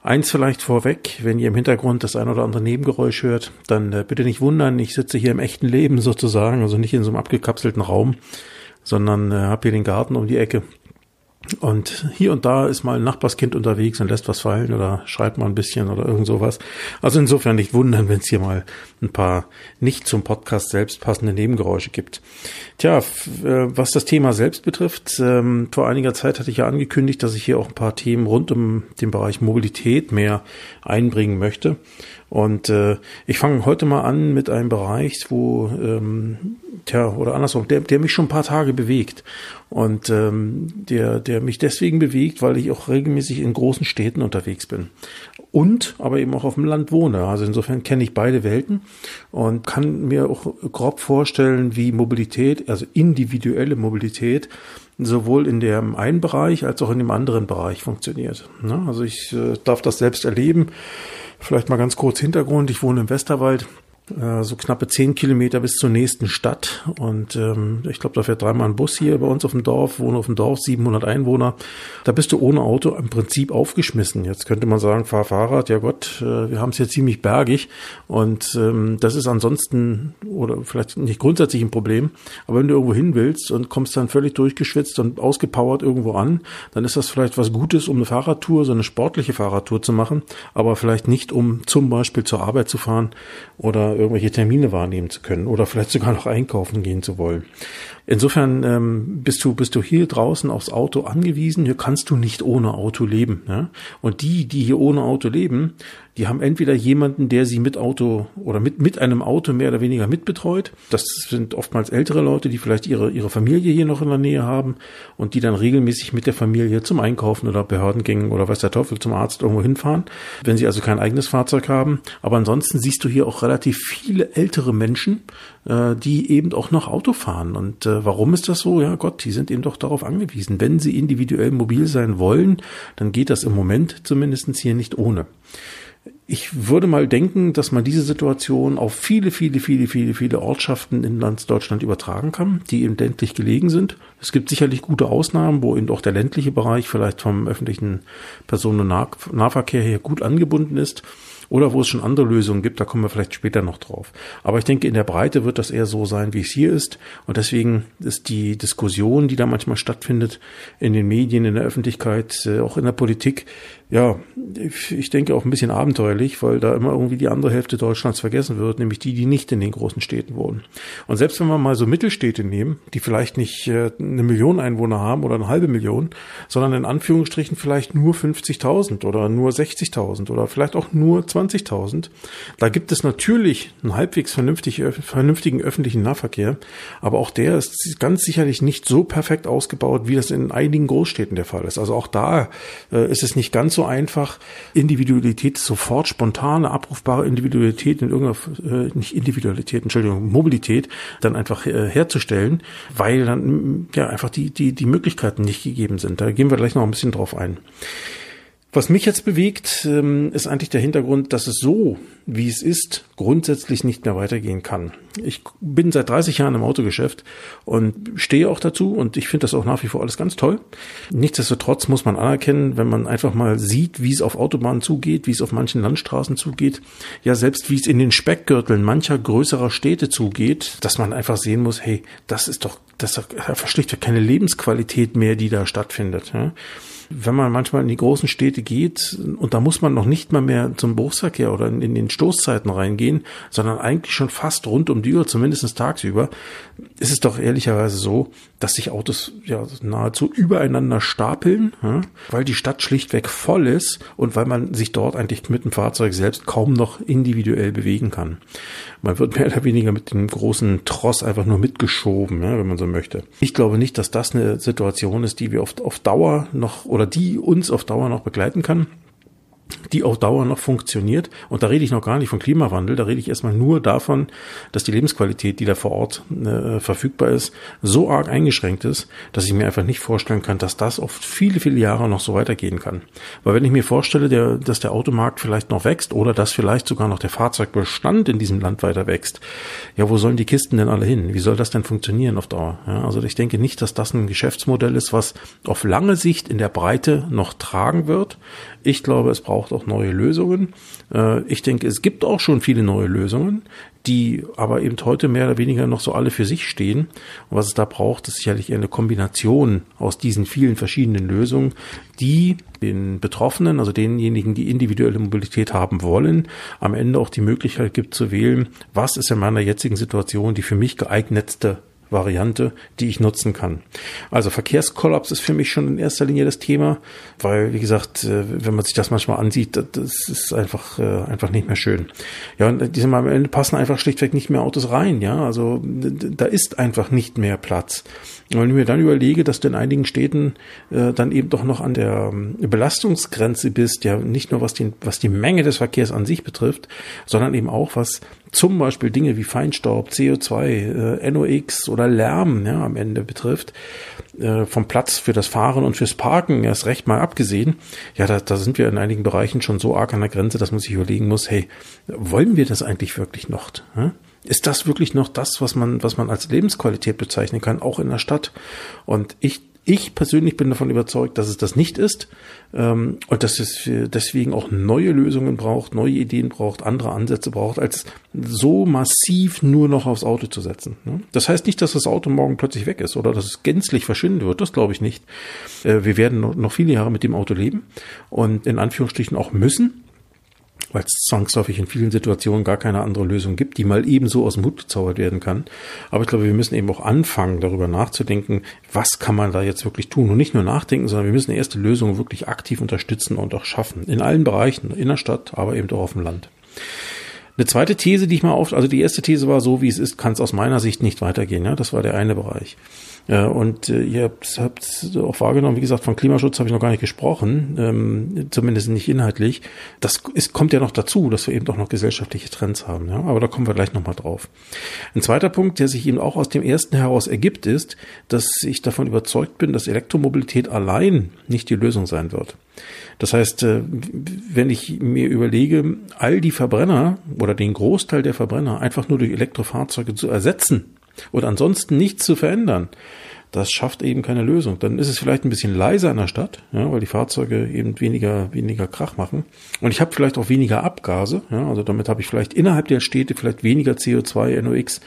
Eins vielleicht vorweg, wenn ihr im Hintergrund das ein oder andere Nebengeräusch hört, dann äh, bitte nicht wundern, ich sitze hier im echten Leben sozusagen, also nicht in so einem abgekapselten Raum, sondern äh, habe hier den Garten um die Ecke und hier und da ist mal ein Nachbarskind unterwegs und lässt was fallen oder schreibt mal ein bisschen oder irgend sowas. Also insofern nicht wundern, wenn es hier mal ein paar nicht zum Podcast selbst passende Nebengeräusche gibt. Tja, äh, was das Thema selbst betrifft, ähm, vor einiger Zeit hatte ich ja angekündigt, dass ich hier auch ein paar Themen rund um den Bereich Mobilität mehr einbringen möchte. Und äh, ich fange heute mal an mit einem Bereich, wo, ähm, tja, oder andersrum, der, der mich schon ein paar Tage bewegt. Und ähm, der, der mich deswegen bewegt, weil ich auch regelmäßig in großen Städten unterwegs bin. Und aber eben auch auf dem Land wohne. Also insofern kenne ich beide Welten und kann mir auch grob vorstellen, wie Mobilität, also individuelle Mobilität, sowohl in dem einen Bereich als auch in dem anderen Bereich funktioniert. Also ich äh, darf das selbst erleben. Vielleicht mal ganz kurz Hintergrund. Ich wohne im Westerwald so knappe zehn Kilometer bis zur nächsten Stadt. Und ähm, ich glaube, da fährt dreimal ein Bus hier bei uns auf dem Dorf, wohne auf dem Dorf, 700 Einwohner. Da bist du ohne Auto im Prinzip aufgeschmissen. Jetzt könnte man sagen, fahr Fahrrad, ja Gott, äh, wir haben es hier ziemlich bergig. Und ähm, das ist ansonsten, oder vielleicht nicht grundsätzlich ein Problem, aber wenn du irgendwo hin willst und kommst dann völlig durchgeschwitzt und ausgepowert irgendwo an, dann ist das vielleicht was Gutes, um eine Fahrradtour, so eine sportliche Fahrradtour zu machen, aber vielleicht nicht, um zum Beispiel zur Arbeit zu fahren oder irgendwelche Termine wahrnehmen zu können oder vielleicht sogar noch einkaufen gehen zu wollen. Insofern ähm, bist du bist du hier draußen aufs Auto angewiesen. Hier kannst du nicht ohne Auto leben. Ja? Und die, die hier ohne Auto leben, die haben entweder jemanden, der sie mit Auto oder mit mit einem Auto mehr oder weniger mitbetreut. Das sind oftmals ältere Leute, die vielleicht ihre ihre Familie hier noch in der Nähe haben und die dann regelmäßig mit der Familie zum Einkaufen oder Behördengängen oder weiß der Teufel zum Arzt irgendwo hinfahren. Wenn sie also kein eigenes Fahrzeug haben. Aber ansonsten siehst du hier auch relativ viele ältere Menschen, äh, die eben auch noch Auto fahren und äh, warum ist das so? Ja Gott, die sind eben doch darauf angewiesen. Wenn sie individuell mobil sein wollen, dann geht das im Moment zumindestens hier nicht ohne. Ich würde mal denken, dass man diese Situation auf viele, viele, viele, viele, viele Ortschaften in Deutschland übertragen kann, die eben ländlich gelegen sind. Es gibt sicherlich gute Ausnahmen, wo eben auch der ländliche Bereich vielleicht vom öffentlichen Personen- und Nahverkehr her gut angebunden ist oder wo es schon andere Lösungen gibt, da kommen wir vielleicht später noch drauf. Aber ich denke, in der Breite wird das eher so sein, wie es hier ist. Und deswegen ist die Diskussion, die da manchmal stattfindet, in den Medien, in der Öffentlichkeit, äh, auch in der Politik, ja, ich denke auch ein bisschen abenteuerlich, weil da immer irgendwie die andere Hälfte Deutschlands vergessen wird, nämlich die, die nicht in den großen Städten wohnen. Und selbst wenn wir mal so Mittelstädte nehmen, die vielleicht nicht äh, eine Million Einwohner haben oder eine halbe Million, sondern in Anführungsstrichen vielleicht nur 50.000 oder nur 60.000 oder vielleicht auch nur 20.000, da gibt es natürlich einen halbwegs vernünftig, vernünftigen öffentlichen Nahverkehr, aber auch der ist ganz sicherlich nicht so perfekt ausgebaut, wie das in einigen Großstädten der Fall ist. Also auch da äh, ist es nicht ganz so einfach, Individualität sofort, spontane, abrufbare Individualität in irgendeiner, äh, nicht Individualität, Entschuldigung, Mobilität dann einfach äh, herzustellen, weil dann ja einfach die, die, die Möglichkeiten nicht gegeben sind. Da gehen wir gleich noch ein bisschen drauf ein. Was mich jetzt bewegt, ähm, ist eigentlich der Hintergrund, dass es so, wie es ist, grundsätzlich nicht mehr weitergehen kann. Ich bin seit 30 Jahren im Autogeschäft und stehe auch dazu und ich finde das auch nach wie vor alles ganz toll. Nichtsdestotrotz muss man anerkennen, wenn man einfach mal sieht, wie es auf Autobahnen zugeht, wie es auf manchen Landstraßen zugeht, ja selbst wie es in den Speckgürteln mancher größerer Städte zugeht, dass man einfach sehen muss, hey, das ist doch, das ist doch schlichtweg keine Lebensqualität mehr, die da stattfindet. Ja? Wenn man manchmal in die großen Städte geht, und da muss man noch nicht mal mehr zum Berufsverkehr oder in, den Stoßzeiten reingehen, sondern eigentlich schon fast rund um die Uhr, zumindest tagsüber, ist es doch ehrlicherweise so, dass sich Autos ja nahezu übereinander stapeln, ja, weil die Stadt schlichtweg voll ist und weil man sich dort eigentlich mit dem Fahrzeug selbst kaum noch individuell bewegen kann. Man wird mehr oder weniger mit dem großen Tross einfach nur mitgeschoben, ja, wenn man so möchte. Ich glaube nicht, dass das eine Situation ist, die wir oft auf Dauer noch oder die uns auf Dauer noch begleiten kann. Die auf Dauer noch funktioniert. Und da rede ich noch gar nicht von Klimawandel, da rede ich erstmal nur davon, dass die Lebensqualität, die da vor Ort äh, verfügbar ist, so arg eingeschränkt ist, dass ich mir einfach nicht vorstellen kann, dass das oft viele, viele Jahre noch so weitergehen kann. Weil wenn ich mir vorstelle, der, dass der Automarkt vielleicht noch wächst oder dass vielleicht sogar noch der Fahrzeugbestand in diesem Land weiter wächst, ja, wo sollen die Kisten denn alle hin? Wie soll das denn funktionieren auf Dauer? Ja, also ich denke nicht, dass das ein Geschäftsmodell ist, was auf lange Sicht in der Breite noch tragen wird. Ich glaube, es braucht auch neue Lösungen. Äh, ich denke, es gibt auch schon viele neue Lösungen, die aber eben heute mehr oder weniger noch so alle für sich stehen. Und was es da braucht, ist sicherlich eine Kombination aus diesen vielen verschiedenen Lösungen, die den Betroffenen, also denjenigen, die individuelle Mobilität haben wollen, am Ende auch die Möglichkeit gibt zu wählen, was ist in meiner jetzigen Situation die für mich geeignetste Variante, die ich nutzen kann. Also Verkehrskollaps ist für mich schon in erster Linie das Thema, weil, wie gesagt, äh, wenn man sich das manchmal ansieht, das ist einfach, äh, einfach nicht mehr schön. Ja, und diese Mal am Ende passen einfach schlichtweg nicht mehr Autos rein, ja. Also da ist einfach nicht mehr Platz. Und wenn ich mir dann überlege, dass du in einigen Städten äh, dann eben doch noch an der ähm, Belastungsgrenze bist, ja, nicht nur was die, was die Menge des Verkehrs an sich betrifft, sondern eben auch was zum Beispiel Dinge wie Feinstaub, CO2, äh, NOx oder Lärm ja, am Ende betrifft, äh, vom Platz für das Fahren und fürs Parken erst recht mal abgesehen, ja, da, da sind wir in einigen Bereichen schon so arg an der Grenze, dass man sich überlegen muss, hey, wollen wir das eigentlich wirklich noch? Ja? Ist das wirklich noch das, was man, was man als Lebensqualität bezeichnen kann, auch in der Stadt? Und ich ich persönlich bin davon überzeugt, dass es das nicht ist ähm, und dass es deswegen auch neue Lösungen braucht, neue Ideen braucht, andere Ansätze braucht, als so massiv nur noch aufs Auto zu setzen. Ne? Das heißt nicht, dass das Auto morgen plötzlich weg ist oder dass es gänzlich verschwinden wird. Das glaube ich nicht. Äh, wir werden noch viele Jahre mit dem Auto leben und in Anführungsstrichen auch müssen weil es zwangsläufig in vielen Situationen gar keine andere Lösung gibt, die mal ebenso aus dem Hut gezaubert werden kann. Aber ich glaube, wir müssen eben auch anfangen, darüber nachzudenken, was kann man da jetzt wirklich tun und nicht nur nachdenken, sondern wir müssen erste Lösungen wirklich aktiv unterstützen und auch schaffen. In allen Bereichen, in der Stadt, aber eben auch auf dem Land. Eine zweite These, die ich mal auf, also die erste These war so, wie es ist, kann es aus meiner Sicht nicht weitergehen. Ja, das war der eine Bereich. Ja, und äh, ihr habt, habt auch wahrgenommen, wie gesagt, von Klimaschutz habe ich noch gar nicht gesprochen, ähm, zumindest nicht inhaltlich. Das ist, kommt ja noch dazu, dass wir eben doch noch gesellschaftliche Trends haben. Ja? Aber da kommen wir gleich nochmal drauf. Ein zweiter Punkt, der sich eben auch aus dem ersten heraus ergibt, ist, dass ich davon überzeugt bin, dass Elektromobilität allein nicht die Lösung sein wird. Das heißt, äh, wenn ich mir überlege, all die Verbrenner oder den Großteil der Verbrenner einfach nur durch Elektrofahrzeuge zu ersetzen, und ansonsten nichts zu verändern, das schafft eben keine Lösung. Dann ist es vielleicht ein bisschen leiser in der Stadt, ja, weil die Fahrzeuge eben weniger, weniger Krach machen. Und ich habe vielleicht auch weniger Abgase. Ja, also damit habe ich vielleicht innerhalb der Städte vielleicht weniger CO2, NOx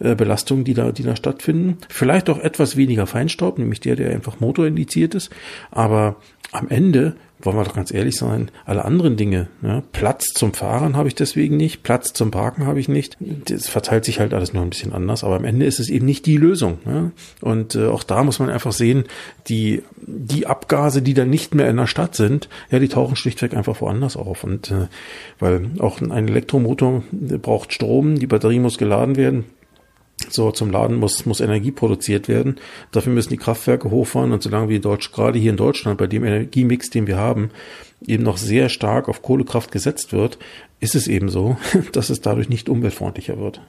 äh, Belastungen, die da, die da stattfinden. Vielleicht auch etwas weniger Feinstaub, nämlich der, der einfach motorindiziert ist. Aber am Ende wollen wir doch ganz ehrlich sein, alle anderen Dinge. Ja, Platz zum Fahren habe ich deswegen nicht, Platz zum Parken habe ich nicht. Das verteilt sich halt alles nur ein bisschen anders, aber am Ende ist es eben nicht die Lösung. Ja? Und äh, auch da muss man einfach sehen, die, die Abgase, die dann nicht mehr in der Stadt sind, ja, die tauchen schlichtweg einfach woanders auf. Und äh, weil auch ein Elektromotor braucht Strom, die Batterie muss geladen werden. So, zum Laden muss, muss Energie produziert werden. Dafür müssen die Kraftwerke hochfahren und solange wir in Deutsch, gerade hier in Deutschland, bei dem Energiemix, den wir haben, eben noch sehr stark auf Kohlekraft gesetzt wird, ist es eben so, dass es dadurch nicht umweltfreundlicher wird.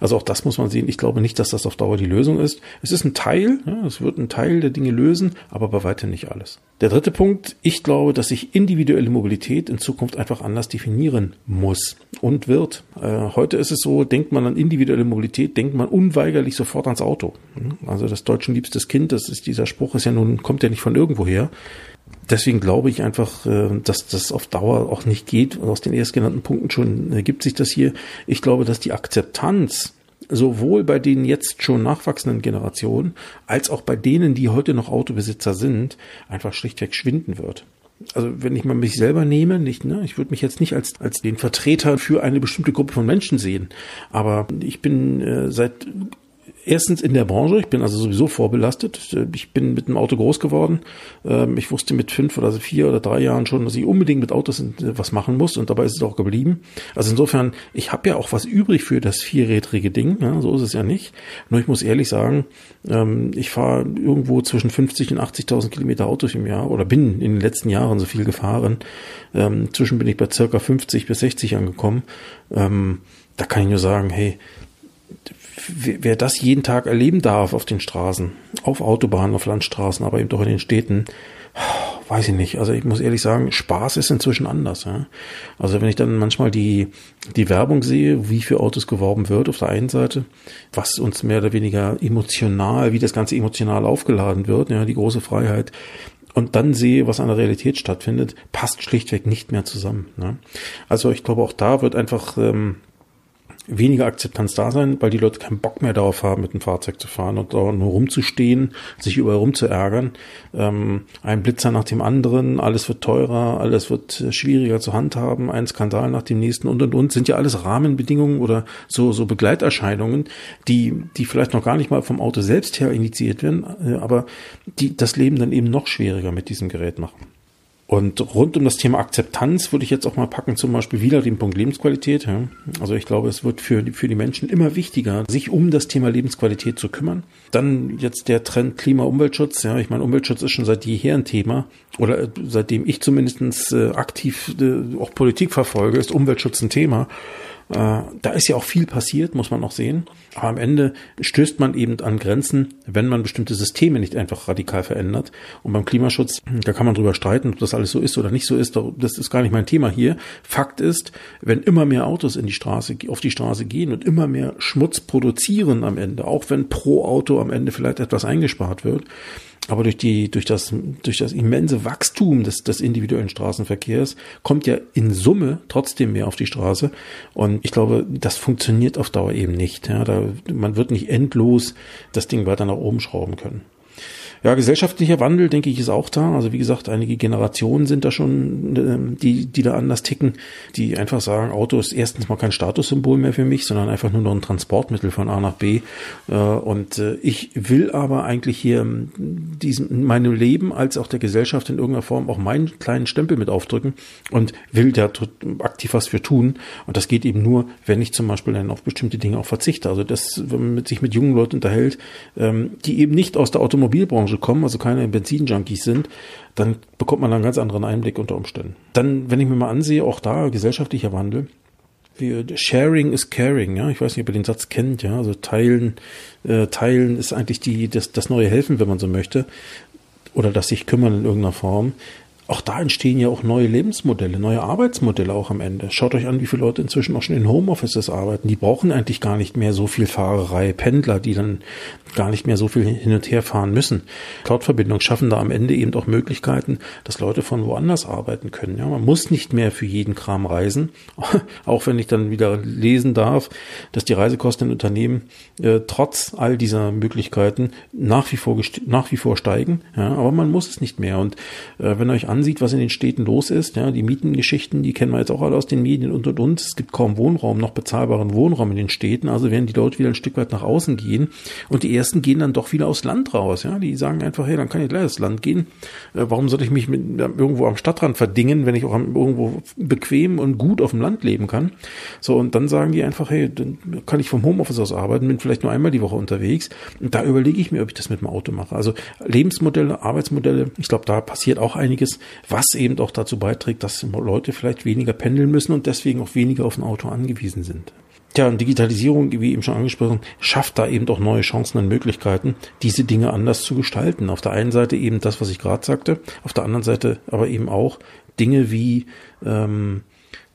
Also auch das muss man sehen. Ich glaube nicht, dass das auf Dauer die Lösung ist. Es ist ein Teil, es wird ein Teil der Dinge lösen, aber bei weitem nicht alles. Der dritte Punkt, ich glaube, dass sich individuelle Mobilität in Zukunft einfach anders definieren muss und wird. Äh, heute ist es so, denkt man an individuelle Mobilität, denkt man unweigerlich sofort ans Auto. Also das deutschen liebstes Kind, das ist dieser Spruch, ist ja nun, kommt ja nicht von irgendwoher deswegen glaube ich einfach, äh, dass das auf Dauer auch nicht geht. Und aus den erstgenannten Punkten schon ergibt sich das hier. Ich glaube, dass die Akzeptanz sowohl bei den jetzt schon nachwachsenden Generationen als auch bei denen, die heute noch Autobesitzer sind, einfach schlichtweg schwinden wird. Also wenn ich mal mich selber nehme, nicht, ne, ich würde mich jetzt nicht als als den Vertreter für eine bestimmte Gruppe von Menschen sehen, aber ich bin äh, seit erstens in der Branche, ich bin also sowieso vorbelastet. Ich bin mit dem Auto groß geworden. Ähm, ich wusste mit fünf oder vier oder drei Jahren schon, dass ich unbedingt mit Autos was machen muss und dabei ist es auch geblieben. Also insofern, ich habe ja auch was übrig für das vierrädrige Ding, ja, so ist es ja nicht. Nur ich muss ehrlich sagen, ähm, ich fahre irgendwo zwischen 50 und 80.000 Kilometer Autos im Jahr oder bin in den letzten Jahren so viel gefahren. Ähm, zwischen bin ich bei circa 50 bis 60 angekommen. da kann ich nur sagen, hey, wer das jeden Tag erleben darf auf den Straßen, auf Autobahnen, auf Landstraßen, aber eben doch in den Städten, weiß ich nicht. Also ich muss ehrlich sagen, Spaß ist inzwischen anders. Ja? Also wenn ich dann manchmal die, die Werbung sehe, wie für Autos geworben wird auf der einen Seite, was uns mehr oder weniger emotional, wie das Ganze emotional aufgeladen wird, ja, die große Freiheit, und dann sehe, was an der Realität stattfindet, passt schlichtweg nicht mehr zusammen. Ne? Also ich glaube, auch da wird einfach ähm, weniger Akzeptanz da sein, weil die Leute keinen Bock mehr darauf haben, mit dem Fahrzeug zu fahren und da nur rumzustehen, sich überall rumzuärgern. Ähm, ein Blitzer nach dem anderen, alles wird teurer, alles wird schwieriger zu handhaben, ein Skandal nach dem nächsten und und und sind ja alles Rahmenbedingungen oder so so Begleiterscheinungen, die die vielleicht noch gar nicht mal vom Auto selbst her initiiert werden, äh, aber die das Leben dann eben noch schwieriger mit diesem Gerät machen. Und rund um das Thema Akzeptanz würde ich jetzt auch mal packen, zum Beispiel wieder den Punkt Lebensqualität. Also ich glaube, es wird für, für die Menschen immer wichtiger, sich um das Thema Lebensqualität zu kümmern. Dann jetzt der Trend Klima-Umweltschutz. Ja, ich meine, Umweltschutz ist schon seit jeher ein Thema. Oder äh, seitdem ich zumindest äh, aktiv äh, auch Politik verfolge, ist Umweltschutz ein Thema. Äh, da ist ja auch viel passiert, muss man noch sehen. Aber am Ende stößt man eben an Grenzen, wenn man bestimmte Systeme nicht einfach radikal verändert. Und beim Klimaschutz, da kann man drüber streiten, ob das alles so ist oder nicht so ist. Das ist gar nicht mein Thema hier. Fakt ist, wenn immer mehr Autos in die Straße, auf die Straße gehen und immer mehr Schmutz produzieren am Ende, auch wenn pro Auto am Ende vielleicht etwas eingespart wird, aber durch die, durch das, durch das immense Wachstum des, des individuellen Straßenverkehrs kommt ja in Summe trotzdem mehr auf die Straße. Und ich glaube, das funktioniert auf Dauer eben nicht. Ja, da, man wird nicht endlos das Ding weiter nach oben schrauben können. Ja, gesellschaftlicher Wandel, denke ich, ist auch da. Also wie gesagt, einige Generationen sind da schon, ähm, die, die da anders ticken, die einfach sagen, Auto ist erstens mal kein Statussymbol mehr für mich, sondern einfach nur noch ein Transportmittel von A nach B. Äh, und äh, ich will aber eigentlich hier ähm, diesen, meinem Leben als auch der Gesellschaft in irgendeiner Form auch meinen kleinen Stempel mit aufdrücken und will da aktiv was für tun. Und das geht eben nur, wenn ich zum Beispiel dann auf bestimmte Dinge auch verzichte. Also das, wenn man sich mit jungen Leuten unterhält, ähm, die eben nicht aus der Automobilbranche Branche kommen, also keine Benzinjunkies sind, dann bekommt man einen ganz anderen Einblick unter Umständen. Dann, wenn ich mir mal ansehe, auch da gesellschaftlicher Wandel. Sharing is caring, ja. Ich weiß nicht, ob ihr den Satz kennt, ja. Also teilen, äh, teilen ist eigentlich die, das, das neue Helfen, wenn man so möchte. Oder das sich kümmern in irgendeiner Form auch da entstehen ja auch neue Lebensmodelle, neue Arbeitsmodelle auch am Ende. Schaut euch an, wie viele Leute inzwischen auch schon in Homeoffices arbeiten. Die brauchen eigentlich gar nicht mehr so viel Fahrerei, Pendler, die dann gar nicht mehr so viel hin und her fahren müssen. Cloud-Verbindungen schaffen da am Ende eben auch Möglichkeiten, dass Leute von woanders arbeiten können. Ja, man muss nicht mehr für jeden Kram reisen, auch wenn ich dann wieder lesen darf, dass die Reisekosten in Unternehmen äh, trotz all dieser Möglichkeiten nach wie vor nach wie vor steigen. Ja, aber man muss es nicht mehr. Und äh, wenn euch ansieht, was in den Städten los ist, ja, die Mietengeschichten, die kennen wir jetzt auch alle aus den Medien und und und. Es gibt kaum Wohnraum, noch bezahlbaren Wohnraum in den Städten, also werden die Leute wieder ein Stück weit nach außen gehen. Und die ersten gehen dann doch wieder aufs Land raus, ja. Die sagen einfach, hey, dann kann ich gleich aufs Land gehen. Äh, warum soll ich mich mit, irgendwo am Stadtrand verdingen, wenn ich auch irgendwo bequem und gut auf dem Land leben kann? So, und dann sagen die einfach, hey, dann kann ich vom Homeoffice aus arbeiten, bin vielleicht nur einmal die Woche unterwegs. Und da überlege ich mir, ob ich das mit dem Auto mache. Also Lebensmodelle, Arbeitsmodelle, ich glaube, da passiert auch einiges was eben auch dazu beiträgt, dass Leute vielleicht weniger pendeln müssen und deswegen auch weniger auf ein Auto angewiesen sind. Tja, und Digitalisierung, wie eben schon angesprochen, schafft da eben auch neue Chancen und Möglichkeiten, diese Dinge anders zu gestalten. Auf der einen Seite eben das, was ich gerade sagte, auf der anderen Seite aber eben auch Dinge wie ähm,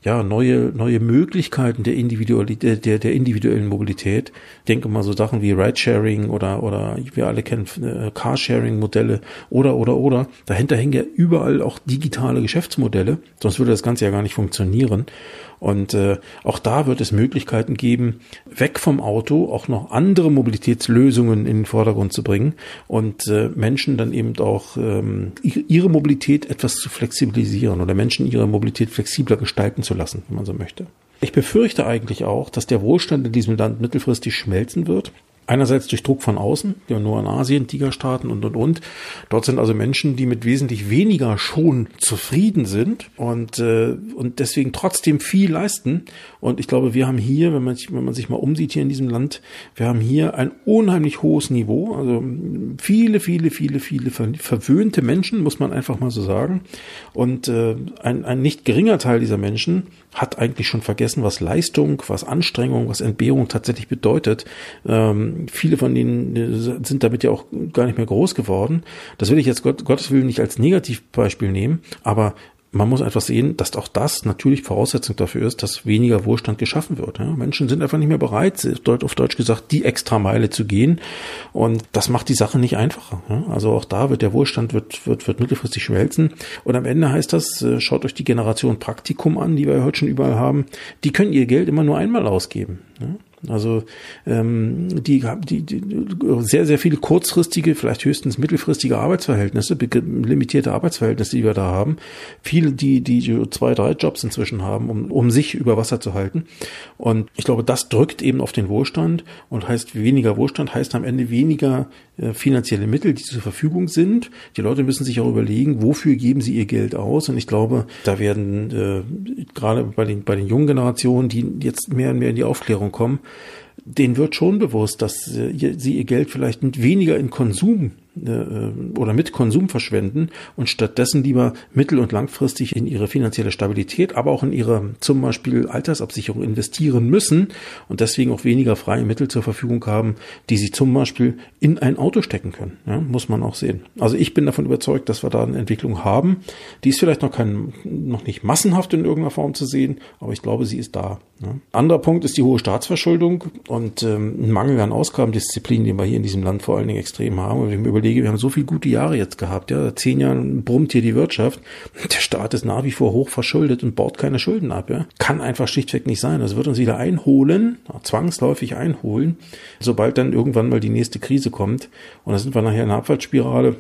ja, neue, neue Möglichkeiten der, Individualität, der, der individuellen Mobilität. Ich denke mal so Sachen wie Ridesharing oder, oder wir alle kennen äh, Carsharing-Modelle oder, oder, oder. Dahinter hängen ja überall auch digitale Geschäftsmodelle, sonst würde das Ganze ja gar nicht funktionieren. Und äh, auch da wird es Möglichkeiten geben, weg vom Auto auch noch andere Mobilitätslösungen in den Vordergrund zu bringen und äh, Menschen dann eben auch ähm, ihre Mobilität etwas zu flexibilisieren oder Menschen ihre Mobilität flexibler gestalten zu lassen, wenn man so möchte. Ich befürchte eigentlich auch, dass der Wohlstand in diesem Land mittelfristig schmelzen wird Einerseits durch Druck von außen, ja nur in Asien, Tigerstaaten und und und. Dort sind also Menschen, die mit wesentlich weniger schon zufrieden sind und äh, und deswegen trotzdem viel leisten. Und ich glaube, wir haben hier, wenn man sich, wenn man sich mal umsieht hier in diesem Land, wir haben hier ein unheimlich hohes Niveau. Also viele, viele, viele, viele verwöhnte Menschen, muss man einfach mal so sagen. Und äh, ein, ein nicht geringer Teil dieser Menschen hat eigentlich schon vergessen, was Leistung, was Anstrengung, was Entbehrung tatsächlich bedeutet. Ähm, viele von denen äh, sind damit ja auch gar nicht mehr groß geworden. Das will ich jetzt Gott, Gottes Willen nicht als Negativbeispiel nehmen, aber man muss einfach sehen, dass auch das natürlich Voraussetzung dafür ist, dass weniger Wohlstand geschaffen wird. Menschen sind einfach nicht mehr bereit, auf Deutsch gesagt, die extra Meile zu gehen. Und das macht die Sache nicht einfacher. Also auch da wird der Wohlstand wird, wird, wird mittelfristig schmelzen. Und am Ende heißt das, äh, schaut euch die Generation Praktikum an, die wir heute schon überall haben. Die können ihr Geld immer nur einmal ausgeben. Also ähm, die, die, die sehr, sehr viele kurzfristige, vielleicht höchstens mittelfristige Arbeitsverhältnisse, limitierte Arbeitsverhältnisse, die wir da haben. Viele, die, die zwei, drei Jobs inzwischen haben, um, um sich über Wasser zu halten. Und ich glaube, das drückt eben auf den Wohlstand und heißt weniger Wohlstand, heißt am Ende weniger äh, finanzielle Mittel, die zur Verfügung sind. Die Leute müssen sich auch überlegen, wofür geben sie ihr Geld aus. Und ich glaube, da werden äh, gerade bei den, bei den jungen Generationen, die jetzt mehr und mehr in die Aufklärung kommen, denen wird schon bewusst, dass äh, sie ihr Geld vielleicht weniger in Konsum äh, oder mit Konsum verschwenden und stattdessen lieber mittel- und langfristig in ihre finanzielle Stabilität, aber auch in ihre zum Beispiel Altersabsicherung investieren müssen und deswegen auch weniger freie Mittel zur Verfügung haben, die sie zum Beispiel in ein Auto stecken können. Ja, muss man auch sehen. Also ich bin davon überzeugt, dass wir da eine Entwicklung haben. Die ist vielleicht noch kein, noch nicht massenhaft in irgendeiner Form zu sehen, aber ich glaube, sie ist da. Ja. Anderer Punkt ist die hohe Staatsverschuldung und ähm, ein Mangel an Ausgabendisziplin, den wir hier in diesem Land vor allen Dingen extrem haben. Und überlege, wir haben so viele gute Jahre jetzt gehabt, ja, zehn Jahre brummt hier die Wirtschaft. Der Staat ist nach wie vor hoch verschuldet und baut keine Schulden ab, ja. Kann einfach schlichtweg nicht sein. Das wird uns wieder einholen, zwangsläufig einholen, sobald dann irgendwann mal die nächste Krise kommt. Und dann sind wir nachher in einer Abwärtsspirale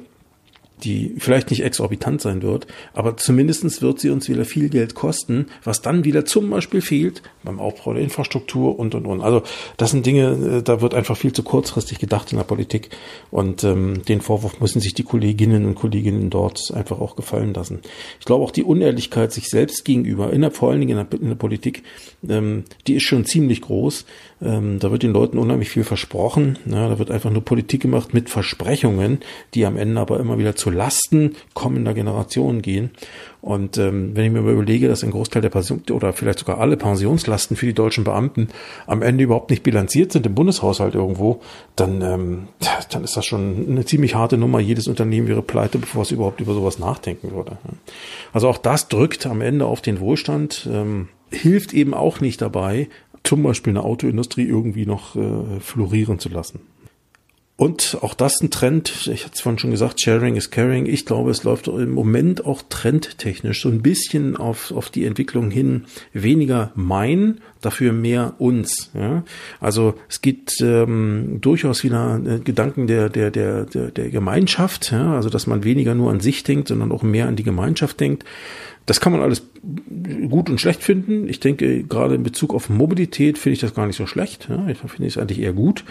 die vielleicht nicht exorbitant sein wird, aber zumindestens wird sie uns wieder viel Geld kosten, was dann wieder zum Beispiel fehlt beim Aufbau der Infrastruktur und und und. Also das sind Dinge, äh, da wird einfach viel zu kurzfristig gedacht in der Politik und ähm, den Vorwurf müssen sich die Kolleginnen und Kollegen dort einfach auch gefallen lassen. Ich glaube auch die Unehrlichkeit sich selbst gegenüber, in der, vor allen Dingen in der, in der Politik, ähm, die ist schon ziemlich groß. Ähm, da wird den Leuten unheimlich viel versprochen. Ja, da wird einfach nur Politik gemacht mit Versprechungen, die am Ende aber immer wieder zu Lasten kommender Generationen gehen. Und ähm, wenn ich mir überlege, dass ein Großteil der Pension oder vielleicht sogar alle Pensionslasten für die deutschen Beamten am Ende überhaupt nicht bilanziert sind im Bundeshaushalt irgendwo, dann, ähm, dann ist das schon eine ziemlich harte Nummer. Jedes Unternehmen wäre pleite, bevor es überhaupt über sowas nachdenken würde. Also auch das drückt am Ende auf den Wohlstand. Ähm, hilft eben auch nicht dabei, zum Beispiel eine Autoindustrie irgendwie noch äh, florieren zu lassen. Und auch das ein Trend, ich hatte es vorhin schon gesagt, Sharing is Caring. Ich glaube, es läuft im Moment auch trendtechnisch so ein bisschen auf, auf die Entwicklung hin, weniger mein, dafür mehr uns. Ja? Also es gibt ähm, durchaus wieder äh, Gedanken der, der, der, der, der Gemeinschaft, ja? also dass man weniger nur an sich denkt, sondern auch mehr an die Gemeinschaft denkt. Das kann man alles gut und schlecht finden. Ich denke, gerade in Bezug auf Mobilität finde ich das gar nicht so schlecht. Ja, ich finde es eigentlich eher gut,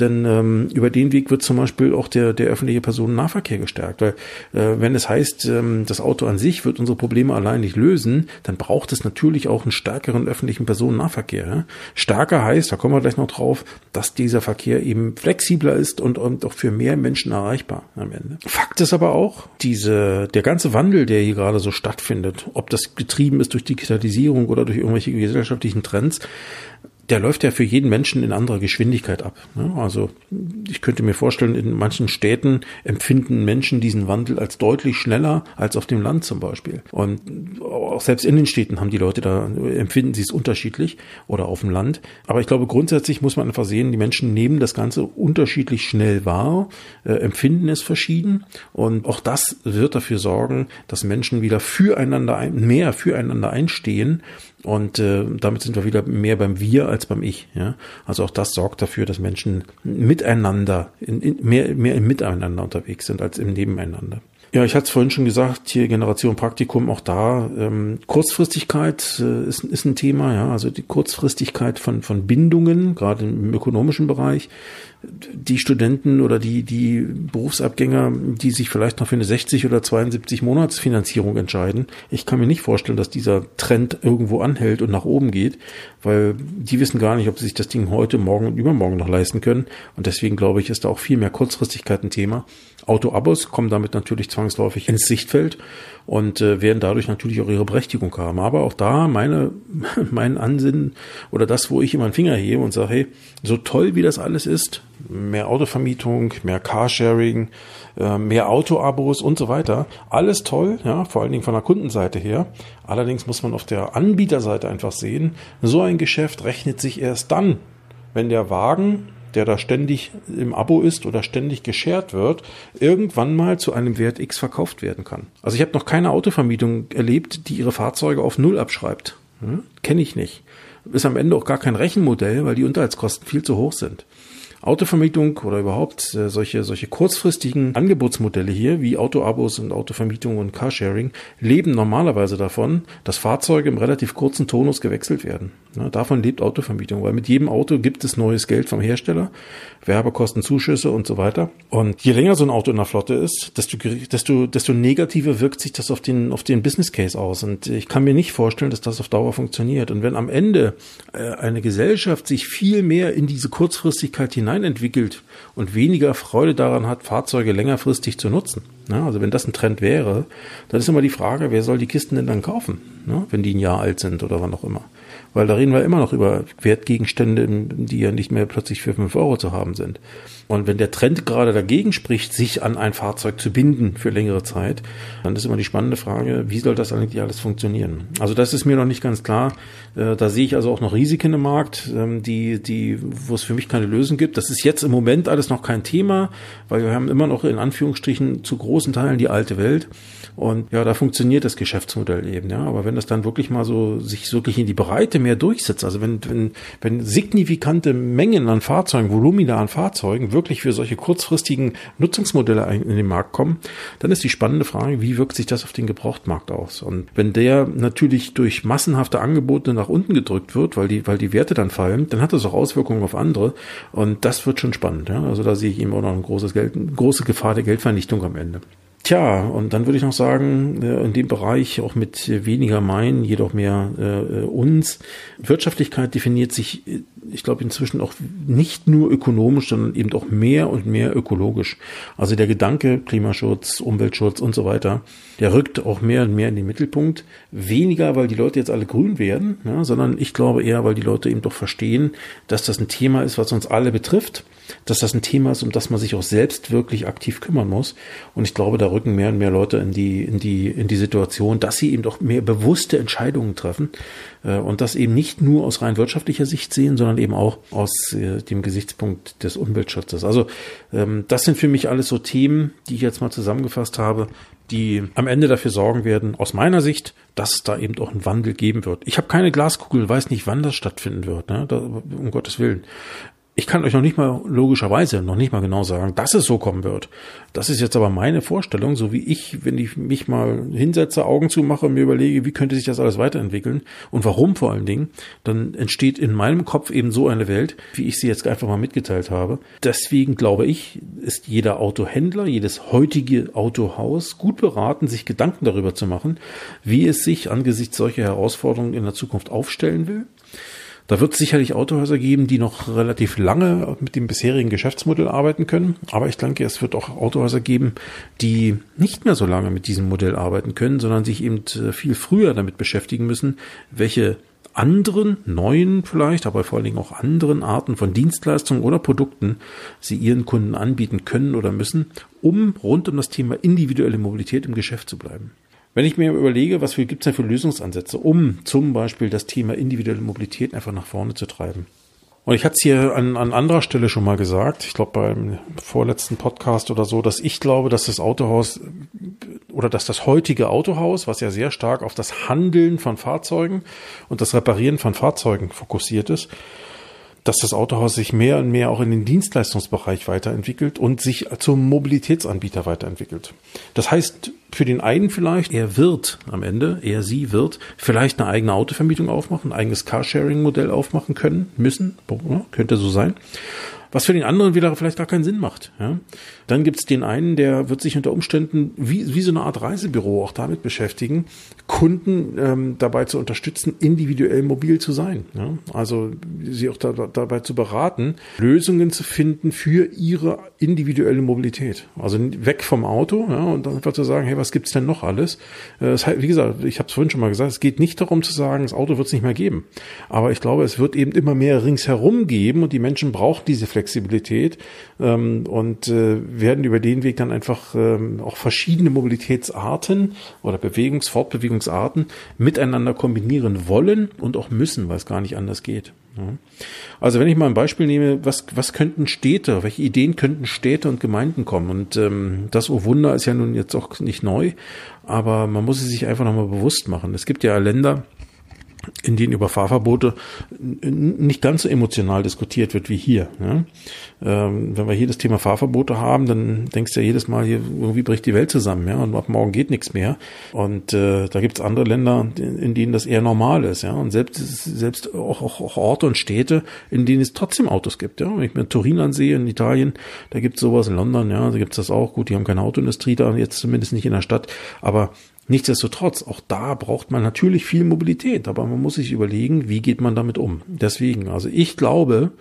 denn ähm, über den Weg wird zum Beispiel auch der, der öffentliche Personennahverkehr gestärkt. Weil äh, wenn es heißt, ähm, das Auto an sich wird unsere Probleme allein nicht lösen, dann braucht es natürlich auch einen stärkeren öffentlichen Personennahverkehr. Ja? Stärker heißt, da kommen wir gleich noch drauf, dass dieser Verkehr eben flexibler ist und, und auch für mehr Menschen erreichbar am Ende. Fakt ist aber auch, diese, der ganze Wandel, der hier gerade so stattfindet, ob das getrieben ist durch Digitalisierung oder durch irgendwelche gesellschaftlichen Trends, der läuft ja für jeden Menschen in anderer Geschwindigkeit ab. Ne? Also ich könnte mir vorstellen, in manchen Städten empfinden Menschen diesen Wandel als deutlich schneller als auf dem Land zum Beispiel. Und auch selbst in den Städten haben die Leute da, empfinden sie es unterschiedlich oder auf dem Land. Aber ich glaube, grundsätzlich muss man einfach sehen, die Menschen nehmen das Ganze unterschiedlich schnell wahr, äh, empfinden es verschieden. Und auch das wird dafür sorgen, dass Menschen wieder füreinander, ein, mehr füreinander einstehen und äh, damit sind wir wieder mehr beim Wir als beim Ich. Ja? Also auch das sorgt dafür, dass Menschen miteinander, in, in, mehr, mehr im Miteinander unterwegs sind als im Nebeneinander. Ja, ich hatte es vorhin schon gesagt, hier Generation Praktikum, auch da ähm, Kurzfristigkeit äh, ist, ist ein Thema, ja, also die Kurzfristigkeit von, von Bindungen, gerade im ökonomischen Bereich. Die Studenten oder die, die Berufsabgänger, die sich vielleicht noch für eine 60 oder 72 Monatsfinanzierung entscheiden, ich kann mir nicht vorstellen, dass dieser Trend irgendwo anhält und nach oben geht, weil die wissen gar nicht, ob sie sich das Ding heute, morgen und übermorgen noch leisten können. Und deswegen glaube ich, ist da auch viel mehr Kurzfristigkeit ein Thema. Autoabos kommen damit natürlich zwangsläufig ins Sichtfeld und äh, werden dadurch natürlich auch ihre Berechtigung haben. Aber auch da meine, mein Ansinnen oder das, wo ich immer einen Finger hebe und sage, hey, so toll wie das alles ist, mehr Autovermietung, mehr Carsharing, äh, mehr Autoabos und so weiter, alles toll, ja, vor allen Dingen von der Kundenseite her. Allerdings muss man auf der Anbieterseite einfach sehen, so ein Geschäft rechnet sich erst dann, wenn der Wagen der da ständig im Abo ist oder ständig geshared wird, irgendwann mal zu einem Wert X verkauft werden kann. Also ich habe noch keine Autovermietung erlebt, die ihre Fahrzeuge auf Null abschreibt. Hm? Kenne ich nicht. Ist am Ende auch gar kein Rechenmodell, weil die Unterhaltskosten viel zu hoch sind. Autovermietung oder überhaupt äh, solche, solche kurzfristigen Angebotsmodelle hier, wie Autoabos und Autovermietung und Carsharing, leben normalerweise davon, dass Fahrzeuge im relativ kurzen Tonus gewechselt werden. Ja, davon lebt Autovermietung, weil mit jedem Auto gibt es neues Geld vom Hersteller, Werbekosten, Zuschüsse und so weiter. Und je länger so ein Auto in der Flotte ist, desto, desto, desto negativer wirkt sich das auf den, auf den Business Case aus. Und ich kann mir nicht vorstellen, dass das auf Dauer funktioniert. Und wenn am Ende äh, eine Gesellschaft sich viel mehr in diese Kurzfristigkeit hineinentwickelt und weniger Freude daran hat, Fahrzeuge längerfristig zu nutzen, ja, also wenn das ein Trend wäre, dann ist immer die Frage, wer soll die Kisten denn dann kaufen, ne, wenn die ein Jahr alt sind oder wann auch immer. Weil da reden wir immer noch über Wertgegenstände, die ja nicht mehr plötzlich für fünf Euro zu haben sind. Und wenn der Trend gerade dagegen spricht, sich an ein Fahrzeug zu binden für längere Zeit, dann ist immer die spannende Frage, wie soll das eigentlich alles funktionieren? Also das ist mir noch nicht ganz klar. Äh, da sehe ich also auch noch Risiken im Markt, ähm, die, die, wo es für mich keine Lösung gibt. Das ist jetzt im Moment alles noch kein Thema, weil wir haben immer noch in Anführungsstrichen zu großen Teilen die alte Welt. Und ja, da funktioniert das Geschäftsmodell eben, ja. Aber wenn das dann wirklich mal so sich wirklich in die Breite mehr durchsetzt, also wenn, wenn, wenn signifikante Mengen an Fahrzeugen, Volumina an Fahrzeugen wirklich für solche kurzfristigen Nutzungsmodelle in den Markt kommen, dann ist die spannende Frage, wie wirkt sich das auf den Gebrauchtmarkt aus? Und wenn der natürlich durch massenhafte Angebote nach unten gedrückt wird, weil die, weil die Werte dann fallen, dann hat das auch Auswirkungen auf andere. Und das wird schon spannend, ja. Also da sehe ich eben auch noch ein großes Geld, eine große Gefahr der Geldvernichtung am Ende. Tja, und dann würde ich noch sagen, in dem Bereich auch mit weniger meinen, jedoch mehr äh, uns. Wirtschaftlichkeit definiert sich, äh, ich glaube, inzwischen auch nicht nur ökonomisch, sondern eben auch mehr und mehr ökologisch. Also der Gedanke Klimaschutz, Umweltschutz und so weiter, der rückt auch mehr und mehr in den Mittelpunkt. Weniger, weil die Leute jetzt alle grün werden, ja, sondern ich glaube eher, weil die Leute eben doch verstehen, dass das ein Thema ist, was uns alle betrifft dass das ein Thema ist, um das man sich auch selbst wirklich aktiv kümmern muss. Und ich glaube, da rücken mehr und mehr Leute in die, in die, in die Situation, dass sie eben doch mehr bewusste Entscheidungen treffen äh, und das eben nicht nur aus rein wirtschaftlicher Sicht sehen, sondern eben auch aus äh, dem Gesichtspunkt des Umweltschutzes. Also ähm, das sind für mich alles so Themen, die ich jetzt mal zusammengefasst habe, die am Ende dafür sorgen werden, aus meiner Sicht, dass es da eben auch einen Wandel geben wird. Ich habe keine Glaskugel, weiß nicht, wann das stattfinden wird, ne? Um Gottes Willen ich kann euch noch nicht mal logischerweise noch nicht mal genau sagen, dass es so kommen wird. Das ist jetzt aber meine Vorstellung, so wie ich, wenn ich mich mal hinsetze, Augen zumache und mir überlege, wie könnte sich das alles weiterentwickeln und warum vor allen Dingen, dann entsteht in meinem Kopf eben so eine Welt, wie ich sie jetzt einfach mal mitgeteilt habe. Deswegen glaube ich, ist jeder Autohändler, jedes heutige Autohaus gut beraten, sich Gedanken darüber zu machen, wie es sich angesichts solcher Herausforderungen in der Zukunft aufstellen will da wird es sicherlich Autohäuser geben, die noch relativ lange mit dem bisherigen Geschäftsmodell arbeiten können. Aber ich denke, es wird auch Autohäuser geben, die nicht mehr so lange mit diesem Modell arbeiten können, sondern sich eben äh, viel früher damit beschäftigen müssen, welche anderen, neuen vielleicht, aber vor allen Dingen auch anderen Arten von Dienstleistungen oder Produkten sie ihren Kunden anbieten können oder müssen, um rund um das Thema individuelle Mobilität im Geschäft zu bleiben. Wenn ich mir überlege, was gibt es denn für Lösungsansätze, um zum Beispiel das Thema individuelle Mobilität einfach nach vorne zu treiben? Und ich hatte es hier an, an anderer Stelle schon mal gesagt, ich glaube beim vorletzten Podcast oder so, dass ich glaube, dass das Autohaus oder dass das heutige Autohaus, was ja sehr stark auf das Handeln von Fahrzeugen und das Reparieren von Fahrzeugen fokussiert ist, dass das Autohaus sich mehr und mehr auch in den Dienstleistungsbereich weiterentwickelt und sich zum Mobilitätsanbieter weiterentwickelt. Das heißt, für den einen vielleicht, er wird am Ende, er, sie wird vielleicht eine eigene Autovermietung aufmachen, ein eigenes Carsharing-Modell aufmachen können, müssen, könnte so sein was für den anderen wieder vielleicht gar keinen Sinn macht. Ja? Dann gibt's den einen, der wird sich unter Umständen wie, wie so eine Art Reisebüro auch damit beschäftigen, Kunden ähm, dabei zu unterstützen, individuell mobil zu sein. Ja? Also sie auch da, dabei zu beraten, Lösungen zu finden für ihre individuelle Mobilität. Also weg vom Auto ja, und dann einfach zu sagen, hey, was gibt's denn noch alles? Äh, das wie gesagt, ich habe es vorhin schon mal gesagt, es geht nicht darum zu sagen, das Auto wird es nicht mehr geben. Aber ich glaube, es wird eben immer mehr ringsherum geben und die Menschen brauchen diese Flexibilität ähm, und äh, werden über den Weg dann einfach ähm, auch verschiedene Mobilitätsarten oder Bewegungs-, Fortbewegungsarten miteinander kombinieren wollen und auch müssen, weil es gar nicht anders geht. Ja. Also wenn ich mal ein Beispiel nehme, was, was könnten Städte, welche Ideen könnten Städte und Gemeinden kommen? Und ähm, das, oh Wunder, ist ja nun jetzt auch nicht neu, aber man muss es sich einfach nochmal bewusst machen. Es gibt ja Länder, in denen über Fahrverbote nicht ganz so emotional diskutiert wird wie hier. Ja? Ähm, wenn wir hier das Thema Fahrverbote haben, dann denkst du ja jedes Mal, hier irgendwie bricht die Welt zusammen, ja, und ab morgen geht nichts mehr. Und äh, da gibt es andere Länder, in denen das eher normal ist, ja. Und selbst selbst auch, auch, auch Orte und Städte, in denen es trotzdem Autos gibt, ja. Wenn ich mir Turin ansehe in Italien, da gibt es sowas in London, ja, da gibt es das auch. Gut, die haben keine Autoindustrie da, jetzt zumindest nicht in der Stadt, aber Nichtsdestotrotz, auch da braucht man natürlich viel Mobilität, aber man muss sich überlegen, wie geht man damit um. Deswegen, also ich glaube,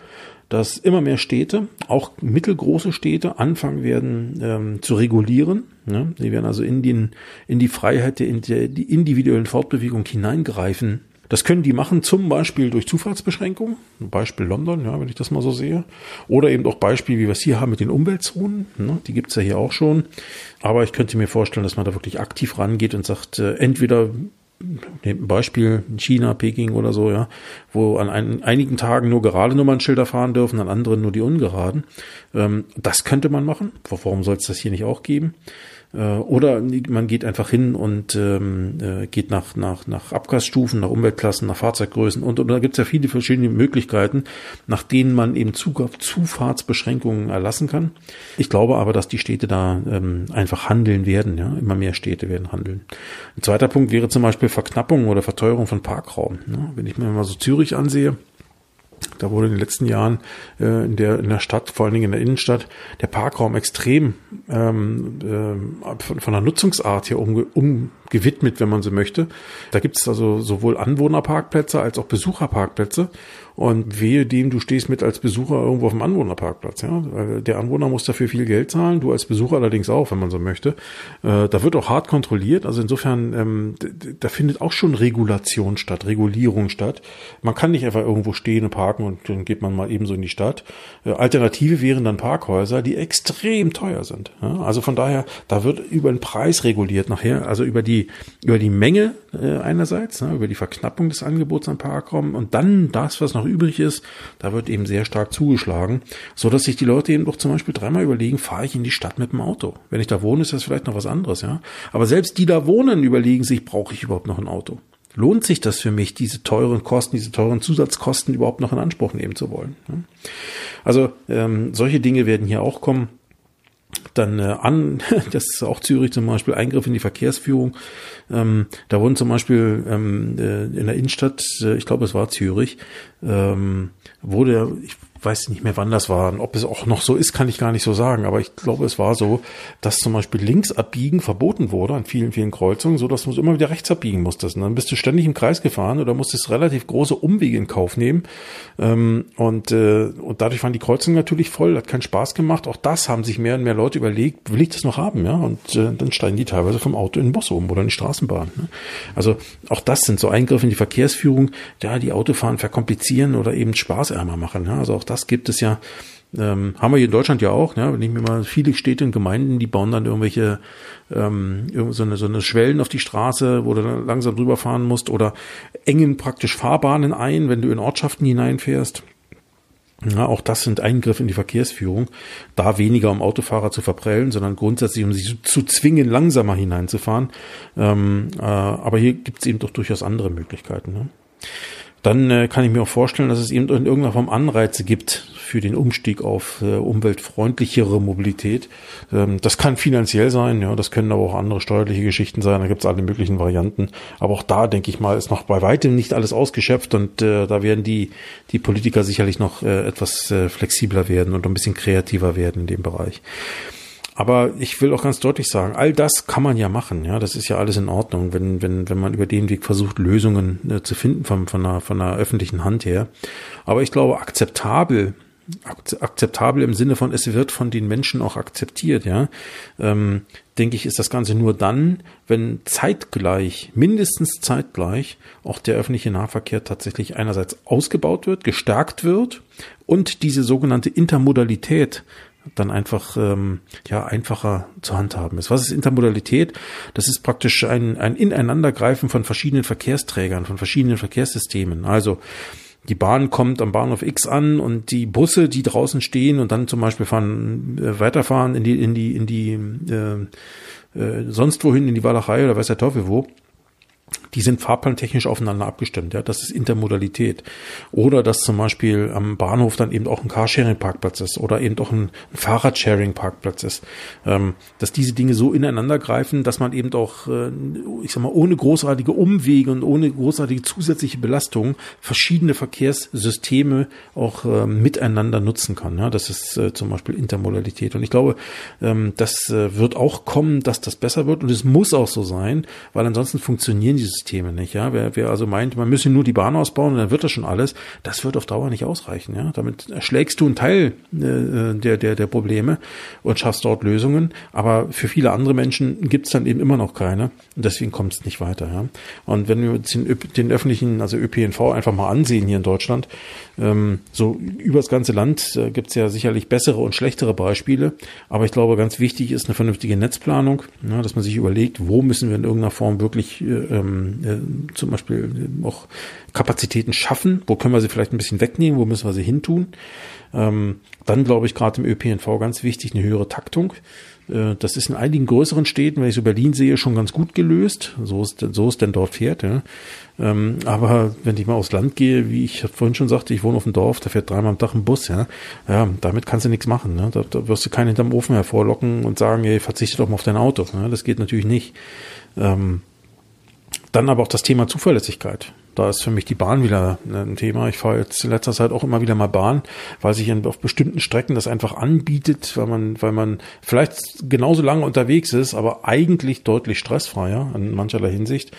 dass immer mehr Städte, auch mittelgroße Städte, anfangen werden ähm, zu regulieren. Ne? Die werden also in, den, in die Freiheit der, der die individuellen Fortbewegung hineingreifen das können die machen, zum Beispiel durch Zufahrtsbeschränkungen, Beispiel London, ja, wenn ich das mal so sehe. Oder eben auch Beispiel, wie wir es hier haben mit den Umweltzonen, ne, die gibt's ja hier auch schon. Aber ich könnte mir vorstellen, dass man da wirklich aktiv rangeht und sagt, äh, entweder Nehmt ein Beispiel China, Peking oder so, ja, wo an ein, einigen Tagen nur gerade Nummernschilder fahren dürfen, an anderen nur die ungeraden. Ähm, das könnte man machen. Warum soll es das hier nicht auch geben? Äh, oder man geht einfach hin und ähm, äh, geht nach, nach, nach Abgasstufen, nach Umweltklassen, nach Fahrzeuggrößen und, und da gibt es ja viele verschiedene Möglichkeiten, nach denen man eben Zugriff, Zufahrtsbeschränkungen erlassen kann. Ich glaube aber, dass die Städte da ähm, einfach handeln werden. Ja? Immer mehr Städte werden handeln. Ein zweiter Punkt wäre zum Beispiel Verknappung oder Verteuerung von Parkraum. Ne? Wenn ich mir mal so Zürich ansehe, da wurde in den letzten Jahren äh, in, der, in der Stadt, vor allen Dingen in der Innenstadt, der Parkraum extrem ähm, äh, von, von der Nutzungsart her um, umgewidmet, wenn man so möchte. Da gibt es also sowohl Anwohnerparkplätze als auch Besucherparkplätze. Und wehe dem, du stehst mit als Besucher irgendwo auf dem Anwohnerparkplatz. Ja? Der Anwohner muss dafür viel Geld zahlen, du als Besucher allerdings auch, wenn man so möchte. Äh, da wird auch hart kontrolliert. Also insofern, ähm, da findet auch schon Regulation statt, Regulierung statt. Man kann nicht einfach irgendwo stehen und parken und dann geht man mal ebenso in die Stadt. Äh, Alternative wären dann Parkhäuser, die extrem teuer sind. Also von daher, da wird über den Preis reguliert nachher, also über die, über die Menge äh, einerseits, ne, über die Verknappung des Angebots an Parkraum und dann das, was noch übrig ist, da wird eben sehr stark zugeschlagen, so dass sich die Leute eben doch zum Beispiel dreimal überlegen, fahre ich in die Stadt mit dem Auto? Wenn ich da wohne, ist das vielleicht noch was anderes, ja. Aber selbst die da wohnen, überlegen sich, brauche ich überhaupt noch ein Auto? Lohnt sich das für mich, diese teuren Kosten, diese teuren Zusatzkosten überhaupt noch in Anspruch nehmen zu wollen? Also ähm, solche Dinge werden hier auch kommen dann äh, an, das ist auch Zürich zum Beispiel, Eingriff in die Verkehrsführung. Ähm, da wurden zum Beispiel ähm, äh, in der Innenstadt, äh, ich glaube es war Zürich, ähm, wurde, ich weiß nicht mehr, wann das war. Ob es auch noch so ist, kann ich gar nicht so sagen. Aber ich glaube, es war so, dass zum Beispiel links abbiegen verboten wurde an vielen, vielen Kreuzungen, so dass du immer wieder rechts abbiegen musstest. Und dann bist du ständig im Kreis gefahren oder musstest relativ große Umwege in Kauf nehmen. Ähm, und, äh, und dadurch waren die Kreuzungen natürlich voll, hat keinen Spaß gemacht. Auch das haben sich mehr und mehr Leute überlegt, will ich das noch haben? Ja, und äh, dann steigen die teilweise vom Auto in den Bus um oder in die Straßenbahn. Ne? Also auch das sind so Eingriffe in die Verkehrsführung, ja, die Autofahren verkomplizieren oder eben spaßärmer machen. Also auch das gibt es ja, ähm, haben wir hier in Deutschland ja auch, ne? wenn ich mir mal viele Städte und Gemeinden, die bauen dann irgendwelche ähm, so, eine, so eine Schwellen auf die Straße, wo du dann langsam drüber fahren musst oder engen praktisch Fahrbahnen ein, wenn du in Ortschaften hineinfährst. Ja, auch das sind Eingriffe in die Verkehrsführung, da weniger um Autofahrer zu verprellen, sondern grundsätzlich um sie zu, zwingen, langsamer hineinzufahren. Ähm, äh, aber hier gibt es eben doch durchaus andere Möglichkeiten. Ne? Dann äh, kann ich mir auch vorstellen, dass es eben in irgendeiner Form Anreize gibt für den Umstieg auf äh, umweltfreundlichere Mobilität. Ähm, das kann finanziell sein, ja, das können aber auch andere steuerliche Geschichten sein, da gibt es alle möglichen Varianten. Aber auch da, denke ich mal, ist noch bei weitem nicht alles ausgeschöpft und äh, da werden die, die Politiker sicherlich noch äh, etwas äh, flexibler werden und ein bisschen kreativer werden in dem Bereich. Aber ich will auch ganz deutlich sagen, all das kann man ja machen. Ja, das ist ja alles in Ordnung, wenn, wenn, wenn man über den Weg versucht, Lösungen äh, zu finden von, von, einer, von einer öffentlichen Hand her. Aber ich glaube, akzeptabel akzeptabel im Sinne von, es wird von den Menschen auch akzeptiert, ja, ähm, denke ich, ist das Ganze nur dann, wenn zeitgleich, mindestens zeitgleich, auch der öffentliche Nahverkehr tatsächlich einerseits ausgebaut wird, gestärkt wird und diese sogenannte Intermodalität dann einfach ähm, ja einfacher zu handhaben ist. Was ist Intermodalität? Das ist praktisch ein, ein Ineinandergreifen von verschiedenen Verkehrsträgern, von verschiedenen Verkehrssystemen. Also die Bahn kommt am Bahnhof X an und die Busse, die draußen stehen und dann zum Beispiel fahren, äh, weiterfahren in die, in die, in die, äh, äh, sonst wohin, in die Walachei oder weiß der Teufel wo, die sind fahrplantechnisch aufeinander abgestimmt. Ja, das ist Intermodalität. Oder dass zum Beispiel am Bahnhof dann eben auch ein Carsharing-Parkplatz ist oder eben auch ein, Fahrradsharing-Parkplatz ist. Ähm, dass diese Dinge so ineinander greifen, dass man eben auch, äh, ich sag mal, ohne großartige Umwege und ohne großartige zusätzliche Belastung verschiedene Verkehrssysteme auch äh, miteinander nutzen kann. Ja, das ist äh, zum Beispiel Intermodalität. Und ich glaube, ähm, das äh, wird auch kommen, dass das besser wird. Und es muss auch so sein, weil ansonsten funktionieren diese Systeme nicht. Ja, wer, wer also meint, man müsse nur die Bahn ausbauen und dann wird das schon alles, das wird auf Dauer nicht ausreichen. Ja, damit erschlägst du einen Teil äh, der der der Probleme und schaffst dort Lösungen, aber für viele andere Menschen gibt es dann eben immer noch keine und deswegen kommt es nicht weiter. Ja, und wenn wir den, den öffentlichen, also ÖPNV einfach mal ansehen hier in Deutschland, ähm, so übers ganze Land äh, gibt es ja sicherlich bessere und schlechtere Beispiele, aber ich glaube, ganz wichtig ist eine vernünftige Netzplanung, ja, dass man sich überlegt, wo müssen wir in irgendeiner Form wirklich äh, äh, zum Beispiel auch Kapazitäten schaffen, wo können wir sie vielleicht ein bisschen wegnehmen, wo müssen wir sie hintun. Ähm, dann glaube ich gerade im ÖPNV ganz wichtig eine höhere Taktung. Äh, das ist in einigen größeren Städten, wenn ich so Berlin sehe, schon ganz gut gelöst. So ist, so ist denn dort fährt. Ja. Ähm, aber wenn ich mal aufs Land gehe, wie ich vorhin schon sagte, ich wohne auf dem Dorf, da fährt dreimal am Tag ein Bus. Ja, ja damit kannst du nichts machen. Ne? Da, da wirst du keinen hinterm Ofen hervorlocken und sagen, ey, verzichte doch mal auf dein Auto. Ne? Das geht natürlich nicht. Ähm, dann aber auch das Thema Zuverlässigkeit. Da ist für mich die Bahn wieder ein Thema. Ich fahre jetzt in letzter Zeit auch immer wieder mal Bahn, weil sich auf bestimmten Strecken das einfach anbietet, weil man, weil man vielleicht genauso lange unterwegs ist, aber eigentlich deutlich stressfreier in mancherlei Hinsicht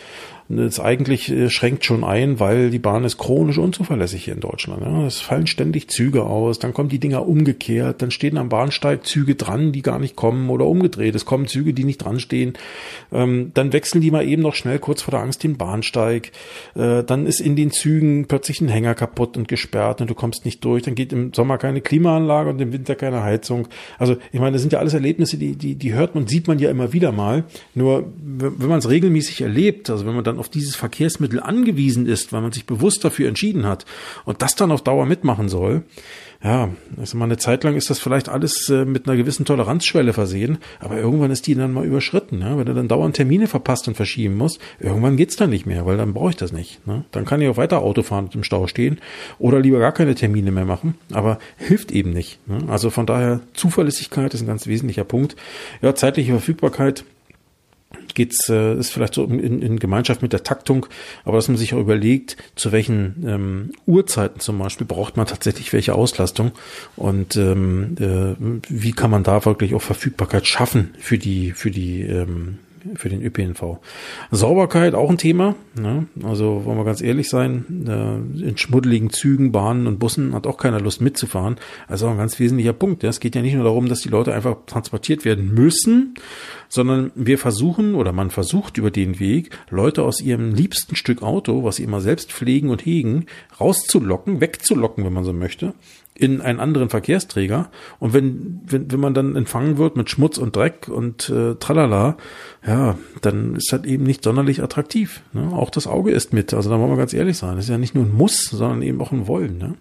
das eigentlich äh, schränkt schon ein, weil die Bahn ist chronisch unzuverlässig hier in Deutschland. Es fallen ständig Züge aus, dann kommen die Dinger umgekehrt, dann stehen am Bahnsteig Züge dran, die gar nicht kommen oder umgedreht. Es kommen Züge, die nicht dran stehen. Ähm, dann wechseln die mal eben noch schnell kurz vor der Angst den Bahnsteig. Äh, dann ist in den Zügen plötzlich ein Hänger kaputt und gesperrt und du kommst nicht durch. Dann geht im Sommer keine Klimaanlage und im Winter keine Heizung. Also ich meine, das sind ja alles Erlebnisse, die, die, die hört man, sieht man ja immer wieder mal. Nur wenn man es regelmäßig erlebt, also wenn man dann auf dieses Verkehrsmittel angewiesen ist, weil man sich bewusst dafür entschieden hat und das dann auf Dauer mitmachen soll, ja, also mal eine Zeit lang ist das vielleicht alles äh, mit einer gewissen Toleranzschwelle versehen, aber irgendwann ist die dann mal überschritten. Ja? Wenn du dann dauernd Termine verpasst und verschieben musst, irgendwann geht's dann nicht mehr, weil dann brauche ich das nicht. Ne? Dann kann ich auch weiter Auto fahren und im Stau stehen oder lieber gar keine Termine mehr machen, aber hilft eben nicht. Ne? Also von daher Zuverlässigkeit ist ein ganz wesentlicher Punkt. Ja, zeitliche Verfügbarkeit geht's, äh, ist vielleicht so in, in Gemeinschaft mit der Taktung, aber dass man sich auch überlegt, zu welchen ähm, Uhrzeiten zum Beispiel braucht man tatsächlich welche Auslastung und ähm, äh, wie kann man da wirklich auch Verfügbarkeit schaffen für die, für die ähm, für den ÖPNV. Sauberkeit auch ein Thema. Ne? Also wollen wir ganz ehrlich sein, in schmuddeligen Zügen, Bahnen und Bussen hat auch keiner Lust mitzufahren. Also ein ganz wesentlicher Punkt. Ja? Es geht ja nicht nur darum, dass die Leute einfach transportiert werden müssen, sondern wir versuchen oder man versucht über den Weg, Leute aus ihrem liebsten Stück Auto, was sie immer selbst pflegen und hegen, rauszulocken, wegzulocken, wenn man so möchte, in einen anderen Verkehrsträger. Und wenn, wenn, wenn man dann empfangen wird mit Schmutz und Dreck und äh, tralala, ja, dann ist das eben nicht sonderlich attraktiv. Ne? Auch das Auge ist mit. Also da wollen wir ganz ehrlich sein. Das ist ja nicht nur ein Muss, sondern eben auch ein Wollen. Ne?